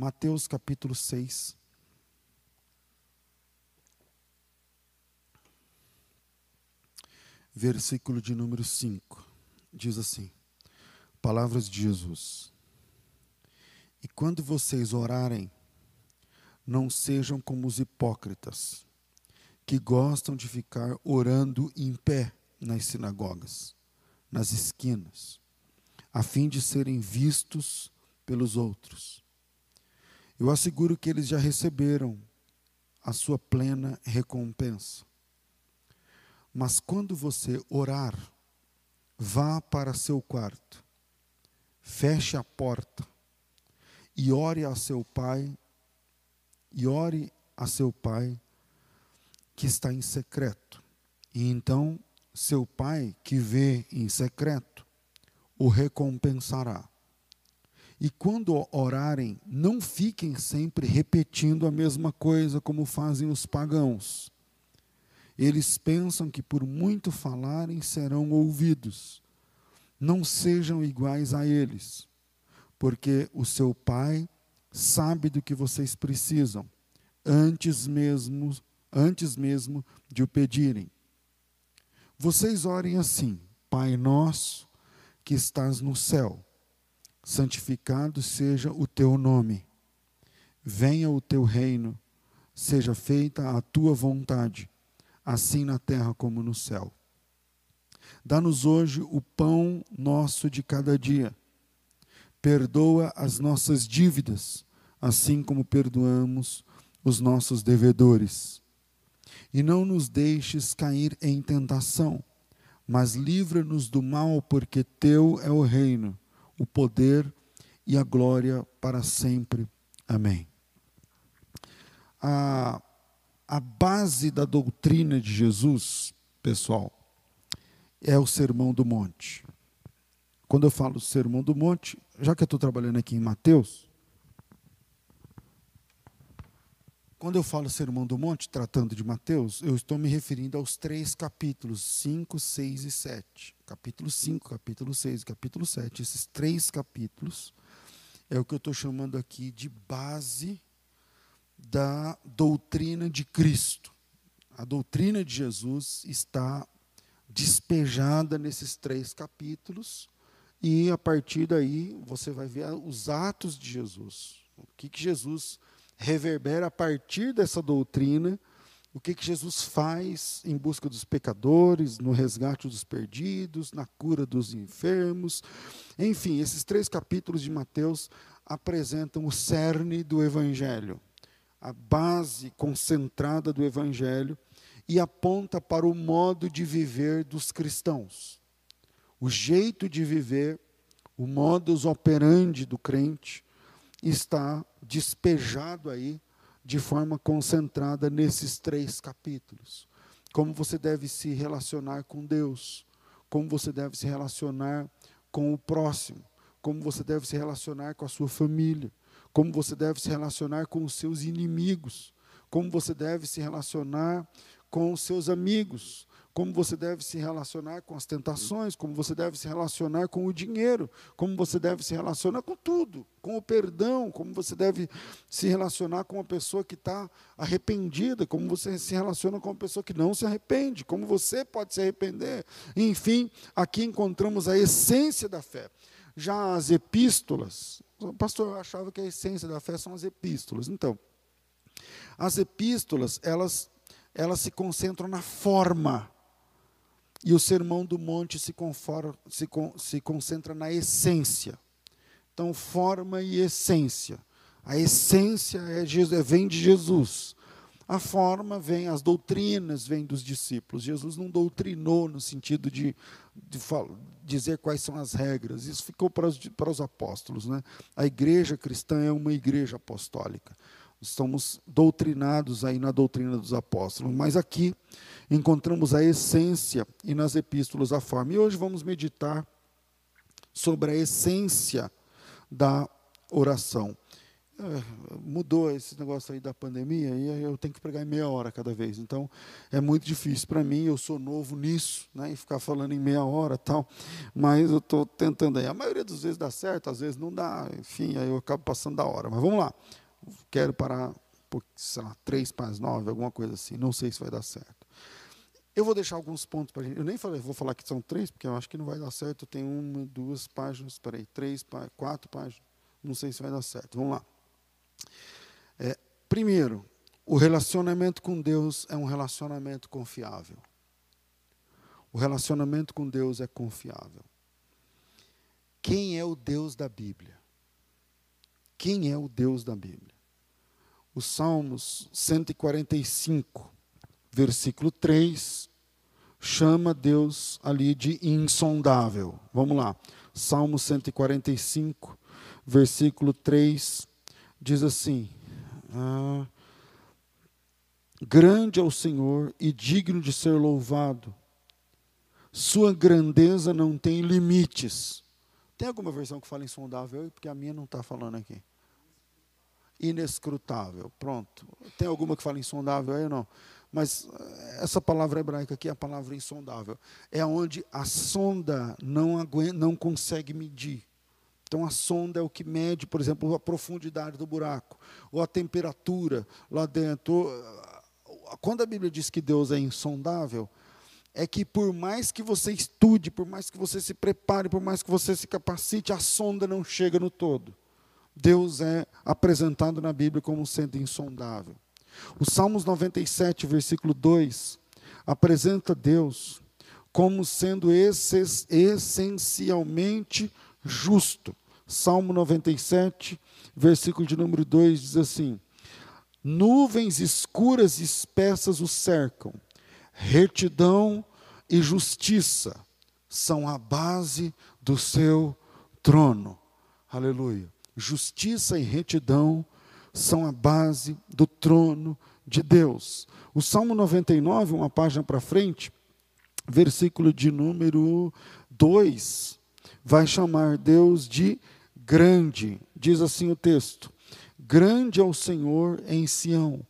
Mateus capítulo 6. Versículo de número 5. Diz assim: Palavras de Jesus. E quando vocês orarem, não sejam como os hipócritas, que gostam de ficar orando em pé nas sinagogas, nas esquinas, a fim de serem vistos pelos outros. Eu asseguro que eles já receberam a sua plena recompensa. Mas quando você orar, vá para seu quarto, feche a porta e ore a seu pai, e ore a seu pai que está em secreto. E então seu pai que vê em secreto o recompensará. E quando orarem, não fiquem sempre repetindo a mesma coisa como fazem os pagãos. Eles pensam que por muito falarem serão ouvidos. Não sejam iguais a eles, porque o seu Pai sabe do que vocês precisam, antes mesmo, antes mesmo de o pedirem. Vocês orem assim: Pai nosso que estás no céu, santificado seja o teu nome. Venha o teu reino, seja feita a tua vontade, assim na terra como no céu. Dá-nos hoje o pão nosso de cada dia. Perdoa as nossas dívidas, assim como perdoamos os nossos devedores. E não nos deixes cair em tentação, mas livra-nos do mal, porque teu é o reino, o poder e a glória para sempre. Amém. A, a base da doutrina de Jesus, pessoal, é o Sermão do Monte. Quando eu falo Sermão do Monte, já que eu estou trabalhando aqui em Mateus, quando eu falo Sermão do Monte, tratando de Mateus, eu estou me referindo aos três capítulos, 5, 6 e 7. Capítulo 5, capítulo 6 capítulo 7. Esses três capítulos é o que eu estou chamando aqui de base da doutrina de Cristo. A doutrina de Jesus está despejada nesses três capítulos, e a partir daí você vai ver os atos de Jesus. O que, que Jesus reverbera a partir dessa doutrina, o que, que Jesus faz em busca dos pecadores, no resgate dos perdidos, na cura dos enfermos. Enfim, esses três capítulos de Mateus apresentam o cerne do Evangelho, a base concentrada do Evangelho e aponta para o modo de viver dos cristãos. O jeito de viver, o modus operandi do crente está despejado aí de forma concentrada nesses três capítulos. Como você deve se relacionar com Deus, como você deve se relacionar com o próximo, como você deve se relacionar com a sua família, como você deve se relacionar com os seus inimigos, como você deve se relacionar com os seus amigos, como você deve se relacionar com as tentações, como você deve se relacionar com o dinheiro, como você deve se relacionar com tudo, com o perdão, como você deve se relacionar com uma pessoa que está arrependida, como você se relaciona com uma pessoa que não se arrepende, como você pode se arrepender. Enfim, aqui encontramos a essência da fé. Já as epístolas, pastor, eu achava que a essência da fé são as epístolas. Então, as epístolas, elas elas se concentram na forma. E o Sermão do Monte se, conforma, se, se concentra na essência. Então, forma e essência. A essência é, é, vem de Jesus. A forma vem, as doutrinas vêm dos discípulos. Jesus não doutrinou no sentido de, de dizer quais são as regras. Isso ficou para os, para os apóstolos. Né? A igreja cristã é uma igreja apostólica estamos doutrinados aí na doutrina dos apóstolos, mas aqui encontramos a essência e nas epístolas a forma. E hoje vamos meditar sobre a essência da oração. é, mudou esse negócio aí da pandemia e eu tenho que pregar em meia hora cada vez. Então, é muito difícil para mim, eu sou novo nisso, né, e ficar falando em meia hora tal, mas eu estou tentando aí. A maioria das vezes dá certo, às vezes não dá, enfim, aí eu acabo passando da hora. Mas vamos lá, quero parar, por, sei lá, três para as nove, alguma coisa assim, não sei se vai dar certo. Eu vou deixar alguns pontos para a gente. Eu nem falei, vou falar que são três, porque eu acho que não vai dar certo. Tem uma, duas páginas, espera aí, três, quatro páginas. Não sei se vai dar certo. Vamos lá. É, primeiro, o relacionamento com Deus é um relacionamento confiável. O relacionamento com Deus é confiável. Quem é o Deus da Bíblia? Quem é o Deus da Bíblia? Os Salmos 145, versículo 3, chama Deus ali de insondável. Vamos lá. Salmo 145, versículo 3, diz assim: ah, Grande é o Senhor e digno de ser louvado, sua grandeza não tem limites. Tem alguma versão que fala insondável? Porque a minha não está falando aqui. Inescrutável, pronto. Tem alguma que fala insondável aí ou não? Mas eh, essa palavra hebraica aqui é a palavra insondável. É onde a sonda não, aguenta, não consegue medir. Então a sonda é o que mede, por exemplo, a profundidade do buraco, ou a temperatura lá dentro. Quando a Bíblia diz que Deus é insondável, é que por mais que você estude, por mais que você se prepare, por mais que você se capacite, a sonda não chega no todo. Deus é apresentado na Bíblia como sendo insondável. O Salmos 97, versículo 2, apresenta Deus como sendo essencialmente justo. Salmo 97, versículo de número 2 diz assim: Nuvens escuras e espessas o cercam, retidão e justiça são a base do seu trono. Aleluia. Justiça e retidão são a base do trono de Deus. O Salmo 99, uma página para frente, versículo de número 2, vai chamar Deus de grande, diz assim o texto: grande é o Senhor em Sião,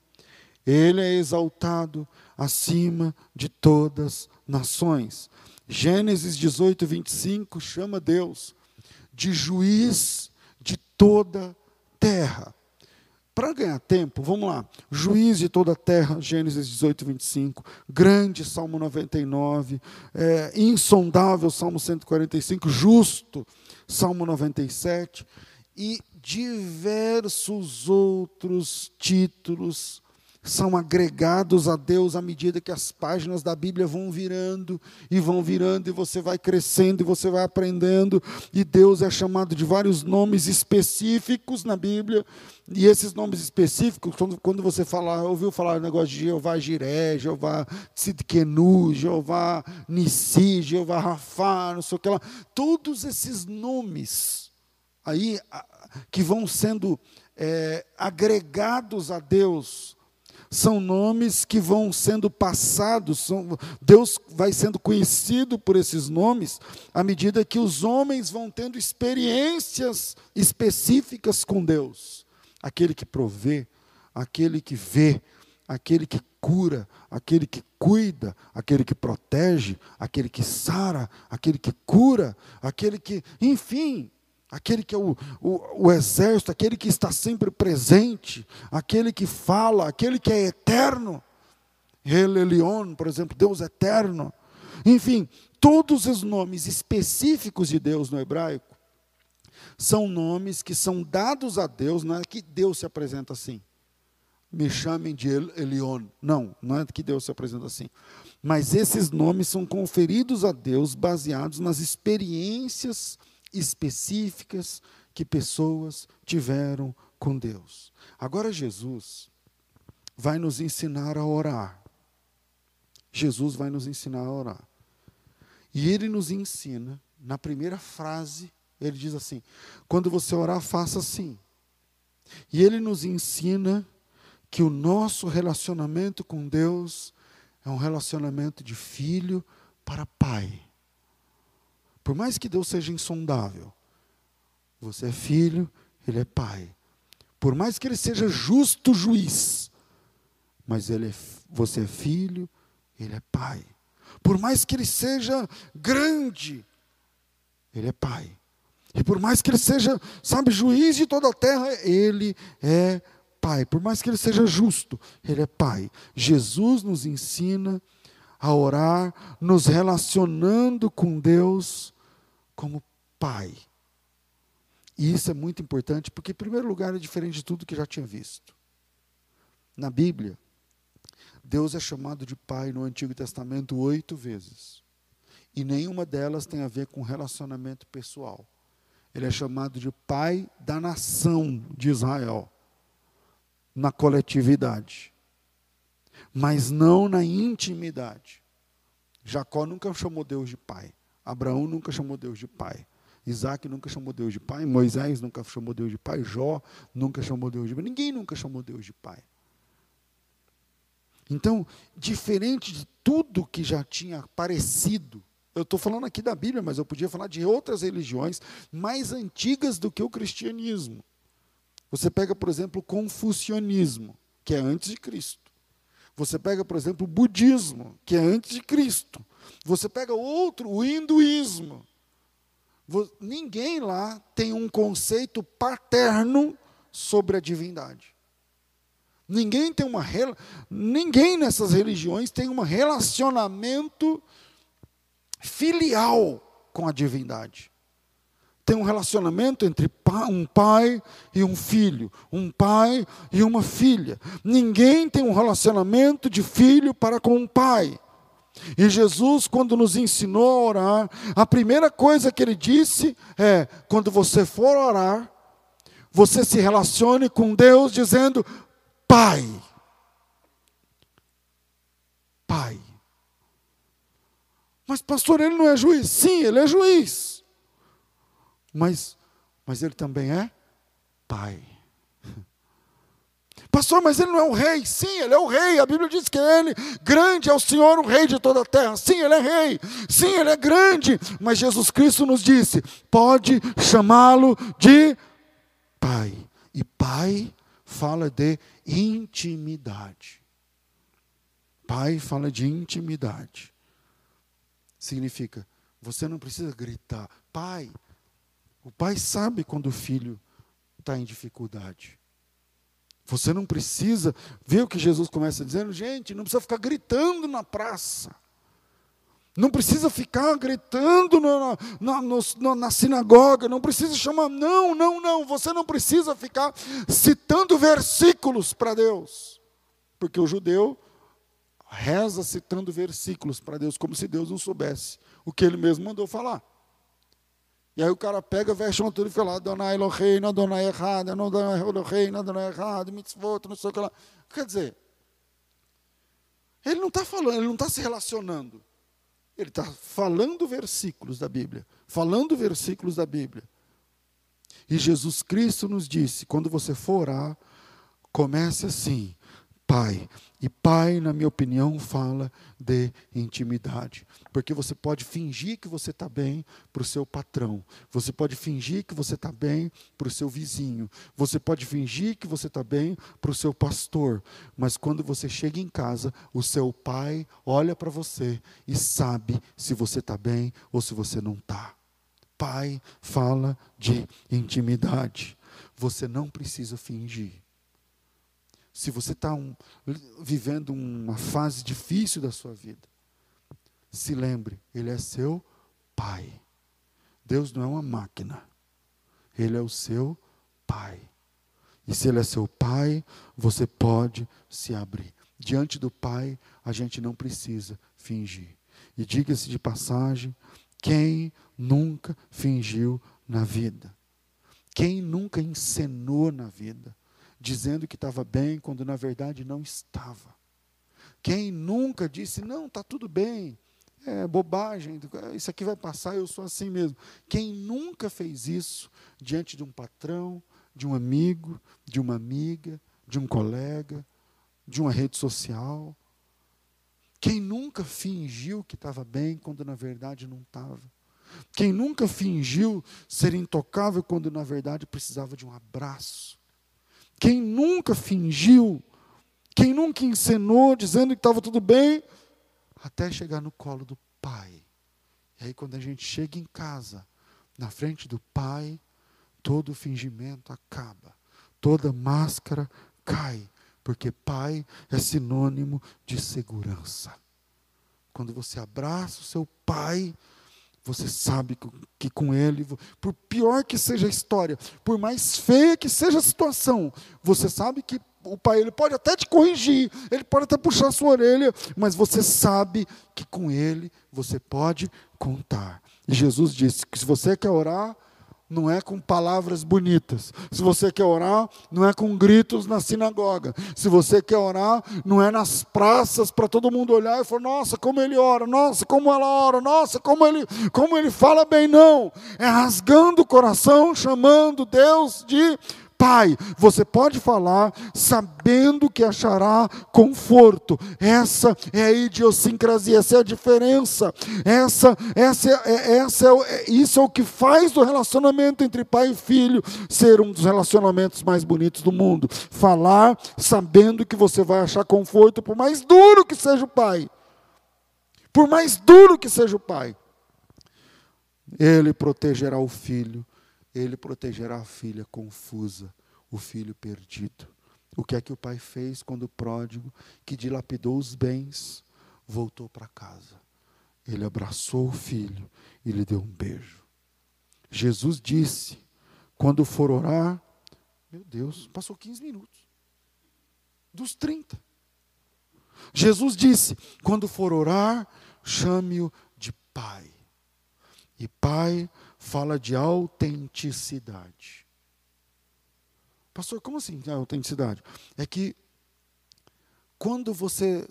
ele é exaltado acima de todas nações. Gênesis 18, 25 chama Deus de juiz toda terra. Para ganhar tempo, vamos lá. Juiz de toda a terra, Gênesis 18, 25. Grande, Salmo 99. É, insondável, Salmo 145. Justo, Salmo 97, e diversos outros títulos são agregados a Deus à medida que as páginas da Bíblia vão virando e vão virando, e você vai crescendo e você vai aprendendo, e Deus é chamado de vários nomes específicos na Bíblia, e esses nomes específicos, quando, você falar, ouviu falar o negócio de Jeová Jiré, Jeová Tzidkenu, Jeová Nissi, Jeová Rafá, não sei o que lá, todos esses nomes aí que vão sendo é, agregados a Deus, são nomes que vão sendo passados, são, Deus vai sendo conhecido por esses nomes à medida que os homens vão tendo experiências específicas com Deus. Aquele que provê, aquele que vê, aquele que cura, aquele que cuida, aquele que protege, aquele que sara, aquele que cura, aquele que, enfim, aquele que é o, o, o, exército, aquele que está sempre presente, aquele que fala, aquele que é eterno. Elelion, por exemplo, Deus eterno. Enfim, todos os nomes específicos de Deus no hebraico são nomes que são dados a Deus, não é que Deus se apresenta assim. Me chamem de Elion. Não, não é que Deus se apresenta assim. Mas esses nomes são conferidos a Deus baseados nas experiências específicas que pessoas tiveram com Deus. Agora, Jesus vai nos ensinar a orar. Jesus vai nos ensinar a orar. E ele nos ensina, na primeira frase, ele diz assim: quando você orar, faça assim. E ele nos ensina que o nosso relacionamento com Deus é um relacionamento de filho para pai. Por mais que Deus seja insondável, você é filho, ele é pai. Por mais que ele seja justo juiz, mas ele é, você é filho, ele é pai. Por mais que ele seja grande, ele é pai. E por mais que ele seja, sabe, juiz de toda a terra, ele é pai. Por mais que ele seja justo, ele é pai. Jesus nos ensina a orar, nos relacionando com Deus como pai. E isso é muito importante, porque, em primeiro lugar, é diferente de tudo que já tinha visto. Na Bíblia, Deus é chamado de Pai no Antigo Testamento oito vezes. E nenhuma delas tem a ver com relacionamento pessoal. Ele é chamado de Pai da nação de Israel, na coletividade, mas não na intimidade. Jacó nunca chamou Deus de Pai. Abraão nunca chamou Deus de Pai. Isaac nunca chamou Deus de pai, Moisés nunca chamou Deus de pai, Jó nunca chamou Deus de pai, ninguém nunca chamou Deus de pai. Então, diferente de tudo que já tinha aparecido, eu estou falando aqui da Bíblia, mas eu podia falar de outras religiões mais antigas do que o cristianismo. Você pega, por exemplo, o confucionismo, que é antes de Cristo. Você pega, por exemplo, o budismo, que é antes de Cristo. Você pega outro, o hinduísmo, Ninguém lá tem um conceito paterno sobre a divindade. Ninguém tem uma ninguém nessas religiões tem um relacionamento filial com a divindade. Tem um relacionamento entre um pai e um filho, um pai e uma filha. Ninguém tem um relacionamento de filho para com um pai. E Jesus, quando nos ensinou a orar, a primeira coisa que ele disse é: quando você for orar, você se relacione com Deus dizendo: Pai. Pai. Mas, pastor, ele não é juiz? Sim, ele é juiz. Mas, mas ele também é Pai. Pastor, mas ele não é o rei. Sim, ele é o rei. A Bíblia diz que ele, grande é o Senhor, o rei de toda a terra. Sim, ele é rei. Sim, ele é grande. Mas Jesus Cristo nos disse: pode chamá-lo de Pai. E Pai fala de intimidade. Pai fala de intimidade. Significa, você não precisa gritar, Pai. O pai sabe quando o filho está em dificuldade. Você não precisa ver o que Jesus começa dizendo, gente, não precisa ficar gritando na praça. Não precisa ficar gritando na, na, na, na, sinagoga, não precisa chamar, não, não, não, você não precisa ficar citando versículos para Deus, porque o judeu reza citando versículos para Deus, como se Deus não soubesse o que ele mesmo mandou falar. E aí o cara pega, veste uma tudo e fica lá, Adonai Elohei, Adonai errada, Adonai Elohei, Adonai errado, mitzvot, não sei o que lá. Quer dizer, ele não está falando, ele não está se relacionando. Ele está falando versículos da Bíblia, falando versículos da Bíblia. E Jesus Cristo nos disse: quando você for orar, comece assim, Pai, e pai, na minha opinião, fala de intimidade. Porque você pode fingir que você está bem para o seu patrão. Você pode fingir que você está bem para o seu vizinho. Você pode fingir que você está bem para o seu pastor. Mas quando você chega em casa, o seu pai olha para você e sabe se você está bem ou se você não está. Pai fala de intimidade. Você não precisa fingir se você está um, vivendo uma fase difícil da sua vida, se lembre, Ele é seu Pai. Deus não é uma máquina, Ele é o seu Pai. E se Ele é seu Pai, você pode se abrir. Diante do Pai, a gente não precisa fingir. E diga-se de passagem, quem nunca fingiu na vida? Quem nunca encenou na vida? Dizendo que estava bem, quando na verdade não estava. Quem nunca disse, não, está tudo bem, é bobagem, isso aqui vai passar, eu sou assim mesmo. Quem nunca fez isso diante de um patrão, de um amigo, de uma amiga, de um colega, de uma rede social? Quem nunca fingiu que estava bem quando na verdade não estava? Quem nunca fingiu ser intocável quando na verdade precisava de um abraço? Quem nunca fingiu, quem nunca encenou dizendo que estava tudo bem, até chegar no colo do Pai. E aí, quando a gente chega em casa, na frente do Pai, todo fingimento acaba, toda máscara cai, porque Pai é sinônimo de segurança. Quando você abraça o seu Pai, você sabe que com Ele, por pior que seja a história, por mais feia que seja a situação, você sabe que o pai ele pode até te corrigir, ele pode até puxar a sua orelha, mas você sabe que com ele você pode contar. E Jesus disse que se você quer orar, não é com palavras bonitas. Se você quer orar, não é com gritos na sinagoga. Se você quer orar, não é nas praças para todo mundo olhar e falar: "Nossa, como ele ora, nossa, como ela ora, nossa, como ele, como ele fala bem não". É rasgando o coração, chamando Deus de Pai, você pode falar sabendo que achará conforto. Essa é a idiosincrasia, essa é a diferença. Essa, essa, é, essa é, isso é o que faz do relacionamento entre pai e filho ser um dos relacionamentos mais bonitos do mundo. Falar sabendo que você vai achar conforto, por mais duro que seja o pai. Por mais duro que seja o pai, ele protegerá o filho ele protegerá a filha confusa, o filho perdido. O que é que o pai fez quando o pródigo, que dilapidou os bens, voltou para casa? Ele abraçou o filho e lhe deu um beijo. Jesus disse: quando for orar, meu Deus, passou 15 minutos. Dos 30. Jesus disse: quando for orar, chame-o de Pai. E Pai fala de autenticidade. Pastor, como assim autenticidade? É que quando você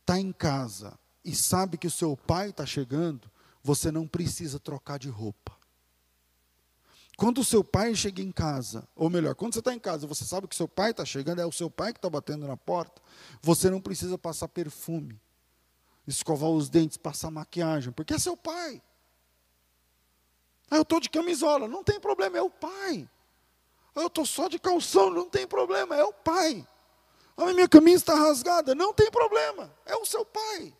está em casa e sabe que o seu pai está chegando, você não precisa trocar de roupa. Quando o seu pai chega em casa, ou melhor, quando você está em casa, você sabe que seu pai está chegando, é o seu pai que está batendo na porta, você não precisa passar perfume, escovar os dentes, passar maquiagem, porque é seu pai. Ah, eu estou de camisola, não tem problema, é o pai. Ah, eu estou só de calção, não tem problema, é o pai. Ah, minha camisa está rasgada, não tem problema, é o seu pai.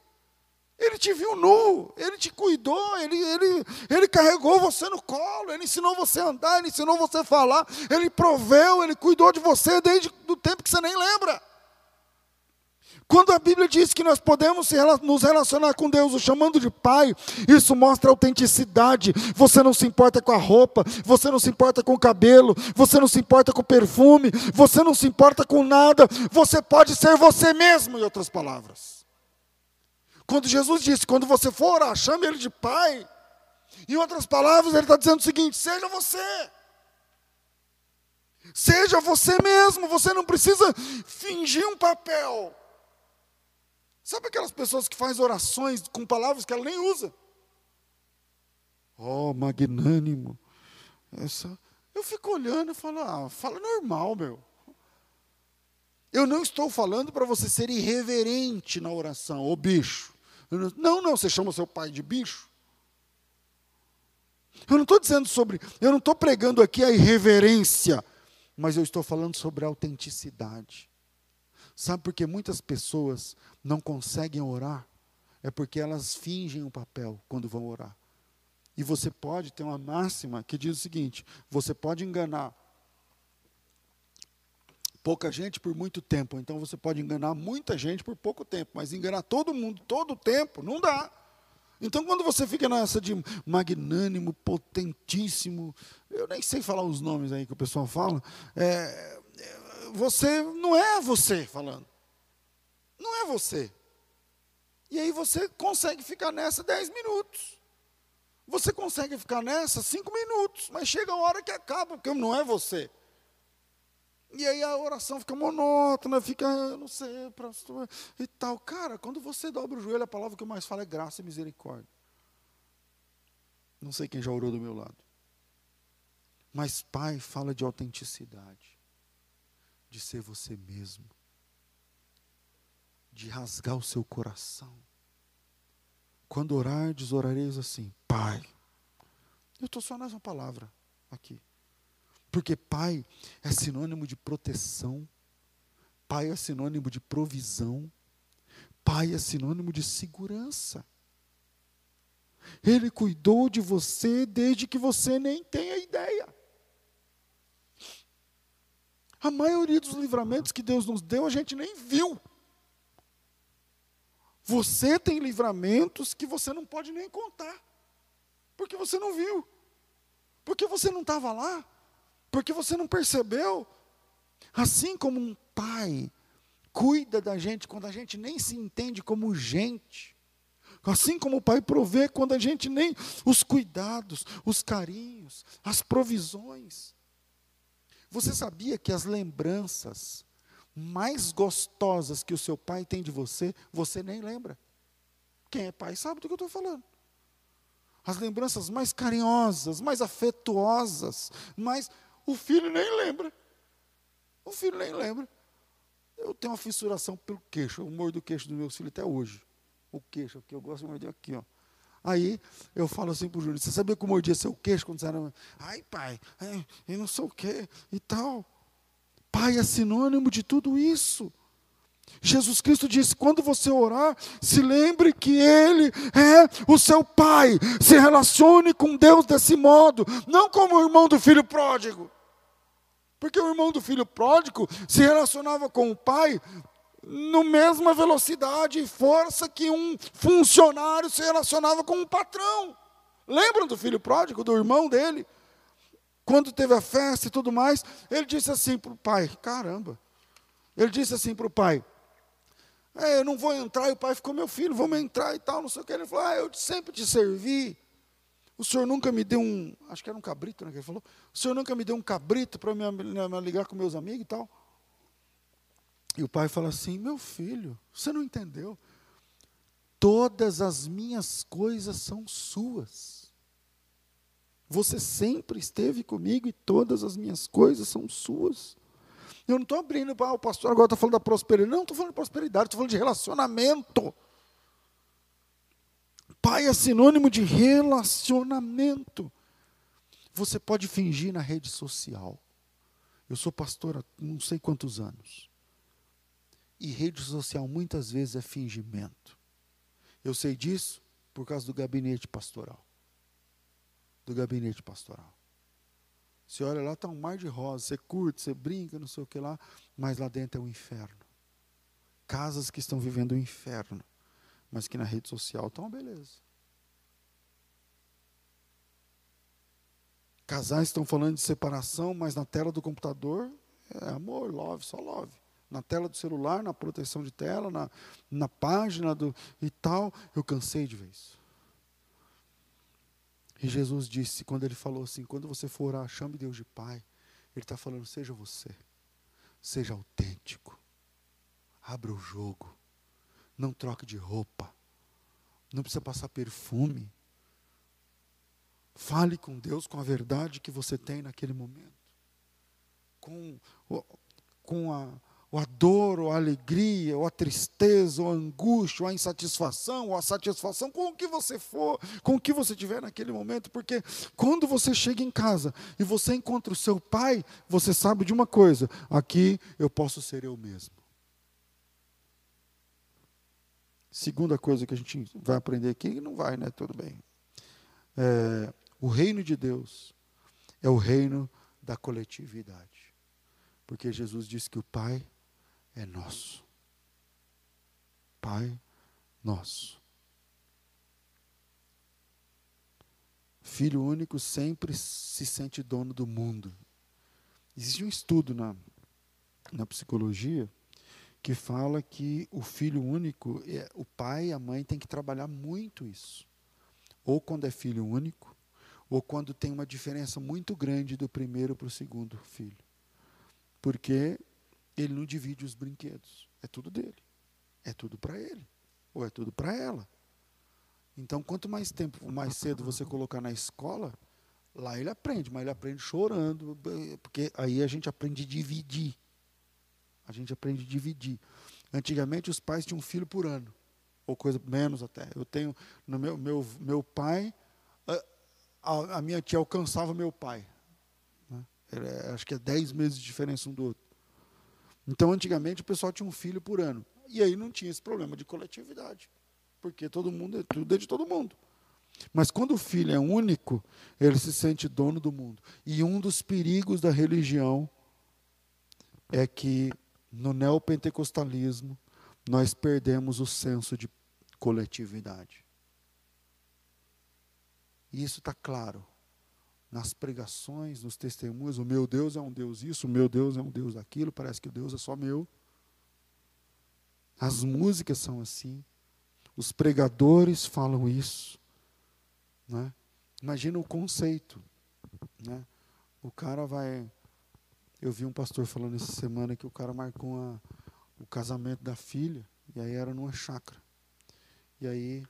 Ele te viu nu, ele te cuidou, ele, ele, ele carregou você no colo, ele ensinou você a andar, ele ensinou você a falar, ele proveu, ele cuidou de você desde o tempo que você nem lembra. Quando a Bíblia diz que nós podemos nos relacionar com Deus, o chamando de Pai, isso mostra autenticidade. Você não se importa com a roupa, você não se importa com o cabelo, você não se importa com o perfume, você não se importa com nada, você pode ser você mesmo, em outras palavras. Quando Jesus disse: quando você for orar, chame Ele de Pai, em outras palavras, Ele está dizendo o seguinte: seja você. Seja você mesmo, você não precisa fingir um papel. Sabe aquelas pessoas que fazem orações com palavras que ela nem usa? Oh, magnânimo. Essa, eu fico olhando e falo, ah, fala normal, meu. Eu não estou falando para você ser irreverente na oração, ô bicho. Não, não, você chama seu pai de bicho. Eu não estou dizendo sobre, eu não estou pregando aqui a irreverência, mas eu estou falando sobre a autenticidade. Sabe por que muitas pessoas não conseguem orar? É porque elas fingem o papel quando vão orar. E você pode ter uma máxima que diz o seguinte: você pode enganar pouca gente por muito tempo, então você pode enganar muita gente por pouco tempo, mas enganar todo mundo todo o tempo não dá. Então, quando você fica nessa de magnânimo, potentíssimo, eu nem sei falar os nomes aí que o pessoal fala, é, você não é você falando. Não é você. E aí você consegue ficar nessa 10 minutos. Você consegue ficar nessa 5 minutos, mas chega a hora que acaba, porque não é você. E aí a oração fica monótona, fica, não sei, pastor, e tal. Cara, quando você dobra o joelho, a palavra que eu mais falo é graça e misericórdia. Não sei quem já orou do meu lado. Mas Pai fala de autenticidade de ser você mesmo, de rasgar o seu coração. Quando orardes, orareis assim, Pai. Eu estou só nessa palavra aqui. Porque pai é sinônimo de proteção, pai é sinônimo de provisão, pai é sinônimo de segurança. Ele cuidou de você desde que você nem tem a ideia. A maioria dos livramentos que Deus nos deu, a gente nem viu. Você tem livramentos que você não pode nem contar, porque você não viu, porque você não estava lá, porque você não percebeu. Assim como um pai cuida da gente quando a gente nem se entende como gente, assim como o pai provê quando a gente nem os cuidados, os carinhos, as provisões. Você sabia que as lembranças mais gostosas que o seu pai tem de você, você nem lembra? Quem é pai sabe do que eu estou falando. As lembranças mais carinhosas, mais afetuosas, mais. O filho nem lembra. O filho nem lembra. Eu tenho uma fissuração pelo queixo, eu mordo o queixo dos meus filhos até hoje. O queixo, que eu gosto de morder aqui, ó. Aí eu falo assim para o Júnior: Você sabia eu mordia seu queixo quando você era. Ai, pai, eu não sei o quê e tal. Pai é sinônimo de tudo isso. Jesus Cristo disse: quando você orar, se lembre que Ele é o seu Pai. Se relacione com Deus desse modo, não como o irmão do filho pródigo. Porque o irmão do filho pródigo se relacionava com o pai no mesma velocidade e força que um funcionário se relacionava com um patrão. Lembram do filho pródigo, do irmão dele? Quando teve a festa e tudo mais, ele disse assim para o pai: caramba. Ele disse assim para o pai: é, eu não vou entrar. E o pai ficou: meu filho, vamos entrar e tal, não sei o que. Ele falou: ah, eu sempre te servi. O senhor nunca me deu um. Acho que era um cabrito, né? Que ele falou: o senhor nunca me deu um cabrito para me, me ligar com meus amigos e tal. E o pai fala assim: Meu filho, você não entendeu? Todas as minhas coisas são suas. Você sempre esteve comigo e todas as minhas coisas são suas. Eu não estou abrindo para o pastor agora está falando da prosperidade. Não, estou falando de prosperidade, estou falando de relacionamento. Pai é sinônimo de relacionamento. Você pode fingir na rede social. Eu sou pastor há não sei quantos anos. E rede social muitas vezes é fingimento. Eu sei disso por causa do gabinete pastoral. Do gabinete pastoral. Você olha lá, está um mar de rosa, você curte, você brinca, não sei o que lá, mas lá dentro é um inferno. Casas que estão vivendo um inferno, mas que na rede social estão beleza. Casais estão falando de separação, mas na tela do computador é amor, love, só love na tela do celular, na proteção de tela, na, na página do, e tal. Eu cansei de ver isso. E Jesus disse, quando ele falou assim: quando você for orar, chame Deus de Pai. Ele está falando: seja você, seja autêntico, abra o jogo, não troque de roupa, não precisa passar perfume. Fale com Deus com a verdade que você tem naquele momento, com, com a, ou a dor, ou a alegria, ou a tristeza, ou a angústia, ou a insatisfação, ou a satisfação, com o que você for, com o que você tiver naquele momento, porque quando você chega em casa e você encontra o seu pai, você sabe de uma coisa: aqui eu posso ser eu mesmo. Segunda coisa que a gente vai aprender aqui, não vai, né? Tudo bem. É, o reino de Deus é o reino da coletividade. Porque Jesus disse que o Pai é nosso. Pai nosso. Filho único sempre se sente dono do mundo. Existe um estudo na, na psicologia que fala que o filho único, é, o pai e a mãe têm que trabalhar muito isso. Ou quando é filho único, ou quando tem uma diferença muito grande do primeiro para o segundo filho. Porque ele não divide os brinquedos. É tudo dele. É tudo para ele. Ou é tudo para ela. Então, quanto mais tempo, mais cedo você colocar na escola, lá ele aprende, mas ele aprende chorando, porque aí a gente aprende a dividir. A gente aprende a dividir. Antigamente os pais tinham um filho por ano, ou coisa menos até. Eu tenho no meu meu, meu pai, a, a minha tia alcançava meu pai. Né? É, acho que é 10 meses de diferença um do outro. Então, antigamente, o pessoal tinha um filho por ano. E aí não tinha esse problema de coletividade. Porque todo mundo, tudo é de todo mundo. Mas quando o filho é único, ele se sente dono do mundo. E um dos perigos da religião é que no neopentecostalismo nós perdemos o senso de coletividade. E isso está claro nas pregações, nos testemunhos. O meu Deus é um Deus isso, o meu Deus é um Deus aquilo, parece que o Deus é só meu. As músicas são assim. Os pregadores falam isso. Né? Imagina o conceito. Né? O cara vai. Eu vi um pastor falando essa semana que o cara marcou a, o casamento da filha, e aí era numa chácara. E aí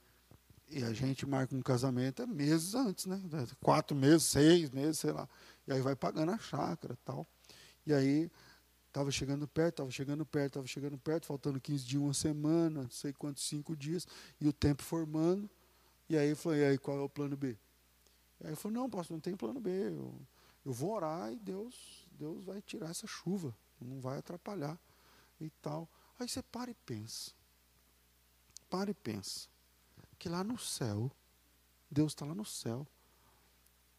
e a gente marca um casamento é meses antes, né? Quatro meses, seis meses, sei lá. E aí vai pagando a chácara tal. E aí estava chegando perto, estava chegando perto, estava chegando perto, faltando 15 dias, uma semana, não sei quantos, cinco dias, e o tempo formando. E aí eu falei, e aí qual é o plano B? E aí ele falou, não, pastor, não tem plano B. Eu, eu vou orar e Deus, Deus vai tirar essa chuva, não vai atrapalhar e tal. Aí você para e pensa. Para e pensa que lá no céu, Deus está lá no céu.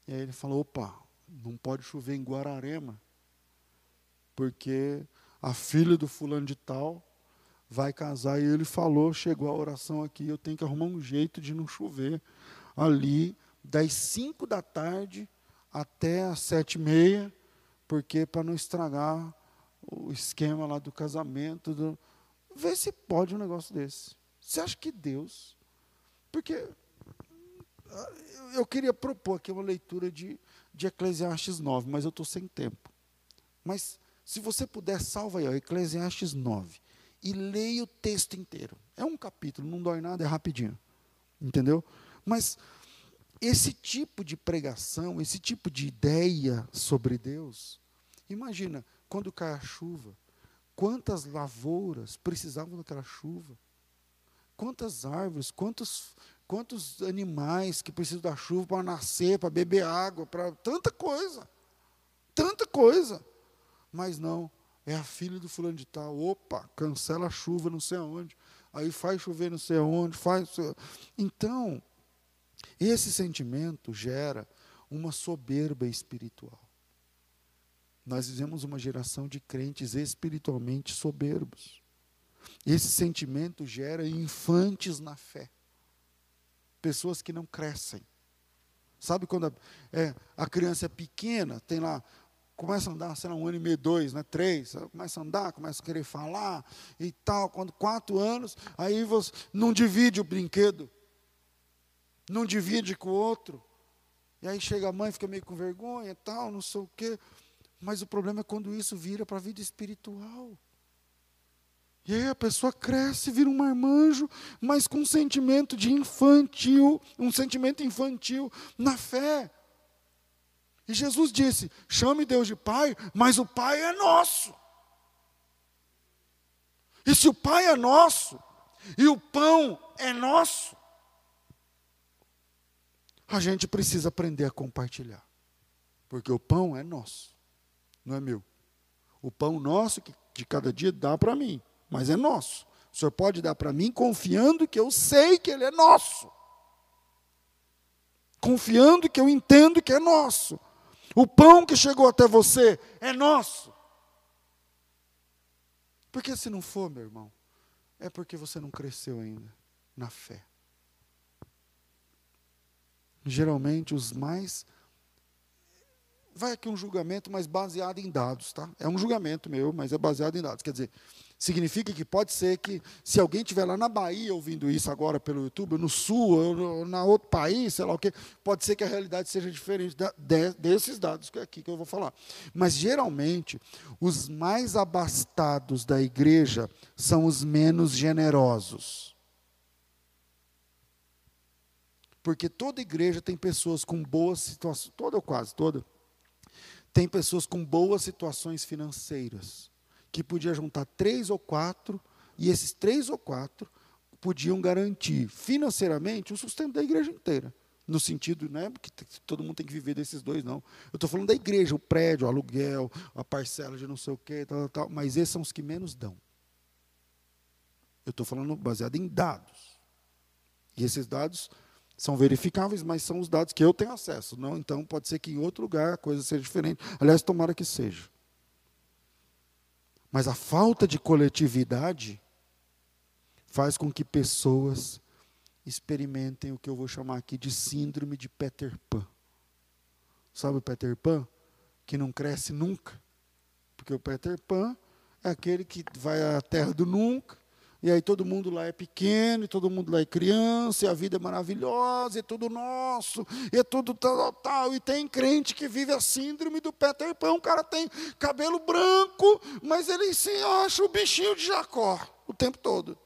E aí ele falou: opa, não pode chover em Guararema, porque a filha do fulano de tal vai casar. E ele falou: chegou a oração aqui, eu tenho que arrumar um jeito de não chover ali, das 5 da tarde até as sete e meia, porque para não estragar o esquema lá do casamento. Do... Vê se pode um negócio desse. Você acha que Deus porque ah, eu queria propor aqui uma leitura de, de Eclesiastes 9, mas eu estou sem tempo. Mas se você puder, salva aí, ó, Eclesiastes 9. E leia o texto inteiro. É um capítulo, não dói nada, é rapidinho. Entendeu? Mas esse tipo de pregação, esse tipo de ideia sobre Deus, imagina, quando cai a chuva, quantas lavouras precisavam daquela chuva? Quantas árvores, quantos, quantos animais que precisam da chuva para nascer, para beber água, para tanta coisa. Tanta coisa. Mas não, é a filha do fulano de tal. Opa, cancela a chuva não sei aonde. Aí faz chover não sei aonde, faz. Então, esse sentimento gera uma soberba espiritual. Nós vivemos uma geração de crentes espiritualmente soberbos. Esse sentimento gera infantes na fé. Pessoas que não crescem. Sabe quando a, é, a criança é pequena, tem lá, começa a andar, sei lá, um ano e meio, dois, né, três, começa a andar, começa a querer falar e tal. Quando quatro anos, aí você não divide o brinquedo, não divide com o outro. E aí chega a mãe, fica meio com vergonha tal, não sei o quê. Mas o problema é quando isso vira para a vida espiritual. E aí a pessoa cresce, vira um marmanjo, mas com um sentimento de infantil, um sentimento infantil na fé. E Jesus disse: chame Deus de Pai, mas o Pai é nosso. E se o Pai é nosso, e o pão é nosso, a gente precisa aprender a compartilhar. Porque o pão é nosso, não é meu. O pão nosso que de cada dia dá para mim mas é nosso. O senhor pode dar para mim confiando que eu sei que ele é nosso. Confiando que eu entendo que é nosso. O pão que chegou até você é nosso. Porque se não for, meu irmão, é porque você não cresceu ainda na fé. Geralmente os mais vai aqui um julgamento, mas baseado em dados, tá? É um julgamento meu, mas é baseado em dados. Quer dizer, significa que pode ser que, se alguém estiver lá na Bahia ouvindo isso agora pelo YouTube, no Sul, ou na outro país, sei lá o quê, pode ser que a realidade seja diferente da, de, desses dados que é aqui que eu vou falar. Mas, geralmente, os mais abastados da igreja são os menos generosos. Porque toda igreja tem pessoas com boas situações, toda ou quase toda, tem pessoas com boas situações financeiras, que podia juntar três ou quatro, e esses três ou quatro podiam garantir financeiramente o sustento da igreja inteira. no sentido, né, que todo mundo tem que viver desses dois, não. Eu estou falando da igreja, o prédio, o aluguel, a parcela de não sei o quê, tal, tal, mas esses são os que menos dão. Eu estou falando baseado em dados. E esses dados são verificáveis, mas são os dados que eu tenho acesso. Não, então pode ser que em outro lugar a coisa seja diferente. Aliás, tomara que seja. Mas a falta de coletividade faz com que pessoas experimentem o que eu vou chamar aqui de síndrome de Peter Pan. Sabe o Peter Pan? Que não cresce nunca. Porque o Peter Pan é aquele que vai à terra do nunca, e aí todo mundo lá é pequeno, e todo mundo lá é criança, e a vida é maravilhosa, e é tudo nosso, e é tudo tal, tal. E tem crente que vive a síndrome do Peter Pan. O cara tem cabelo branco, mas ele se acha o bichinho de Jacó o tempo todo.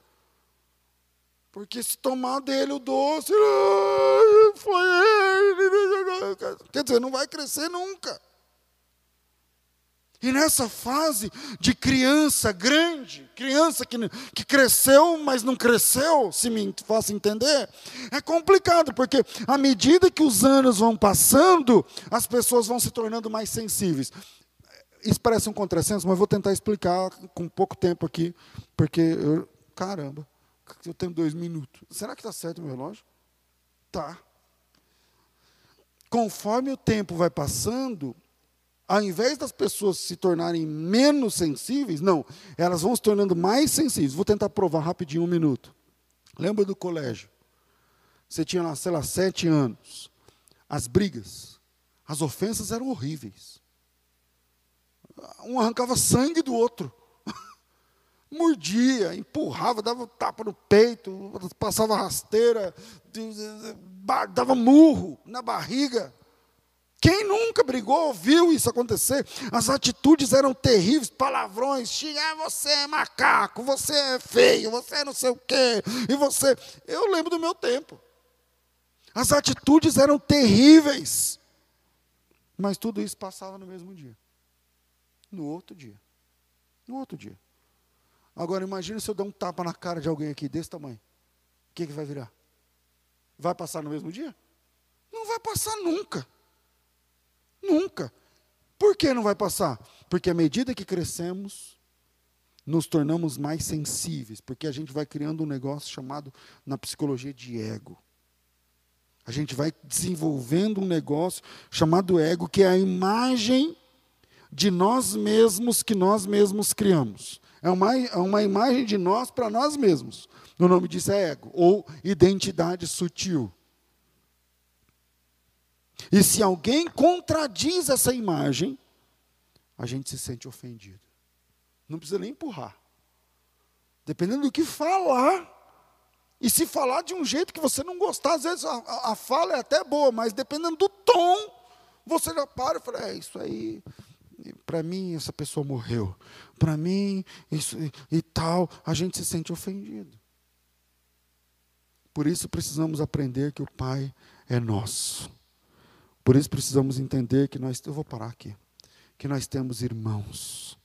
Porque se tomar dele o doce, foi ele. Quer dizer, não vai crescer nunca. E nessa fase de criança grande, criança que, que cresceu, mas não cresceu, se me faça entender, é complicado, porque à medida que os anos vão passando, as pessoas vão se tornando mais sensíveis. Isso parece um contrassenso, mas vou tentar explicar com pouco tempo aqui, porque, eu, caramba, eu tenho dois minutos. Será que está certo o meu relógio? Tá. Conforme o tempo vai passando, ao invés das pessoas se tornarem menos sensíveis, não, elas vão se tornando mais sensíveis. Vou tentar provar rapidinho um minuto. Lembra do colégio? Você tinha lá, sei lá, sete anos. As brigas, as ofensas eram horríveis. Um arrancava sangue do outro. Mordia, empurrava, dava tapa no peito, passava rasteira, dava murro na barriga. Quem nunca brigou, viu isso acontecer? As atitudes eram terríveis, palavrões, xingar você é macaco, você é feio, você é não sei o quê, e você. Eu lembro do meu tempo. As atitudes eram terríveis. Mas tudo isso passava no mesmo dia. No outro dia. No outro dia. Agora imagine se eu der um tapa na cara de alguém aqui desse tamanho. O que, que vai virar? Vai passar no mesmo dia? Não vai passar nunca. Nunca. Por que não vai passar? Porque à medida que crescemos, nos tornamos mais sensíveis, porque a gente vai criando um negócio chamado na psicologia de ego. A gente vai desenvolvendo um negócio chamado ego, que é a imagem de nós mesmos que nós mesmos criamos. É uma, é uma imagem de nós para nós mesmos. O nome disso é ego, ou identidade sutil. E se alguém contradiz essa imagem, a gente se sente ofendido. Não precisa nem empurrar. Dependendo do que falar, e se falar de um jeito que você não gostar, às vezes a, a fala é até boa, mas dependendo do tom, você já para e fala: é isso aí, para mim essa pessoa morreu, para mim isso e, e tal, a gente se sente ofendido. Por isso precisamos aprender que o Pai é nosso. Por isso precisamos entender que nós, eu vou parar aqui, que nós temos irmãos.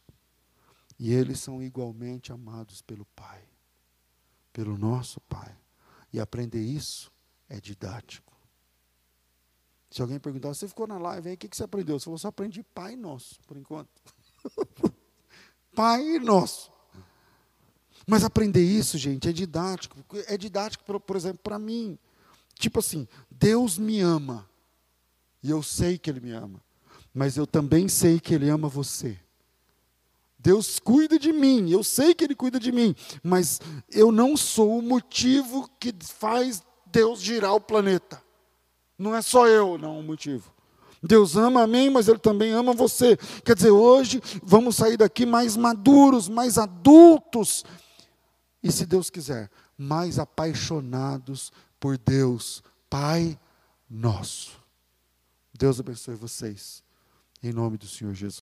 E eles são igualmente amados pelo Pai, pelo nosso Pai. E aprender isso é didático. Se alguém perguntar, você ficou na live aí, o que, que você aprendeu? Você falou, só aprendi Pai Nosso, por enquanto. pai Nosso. Mas aprender isso, gente, é didático. É didático, por, por exemplo, para mim. Tipo assim, Deus me ama. E eu sei que Ele me ama. Mas eu também sei que Ele ama você. Deus cuida de mim, eu sei que Ele cuida de mim, mas eu não sou o motivo que faz Deus girar o planeta. Não é só eu, não, o motivo. Deus ama a mim, mas Ele também ama você. Quer dizer, hoje vamos sair daqui mais maduros, mais adultos. E se Deus quiser, mais apaixonados por Deus, Pai nosso. Deus abençoe vocês. Em nome do Senhor Jesus.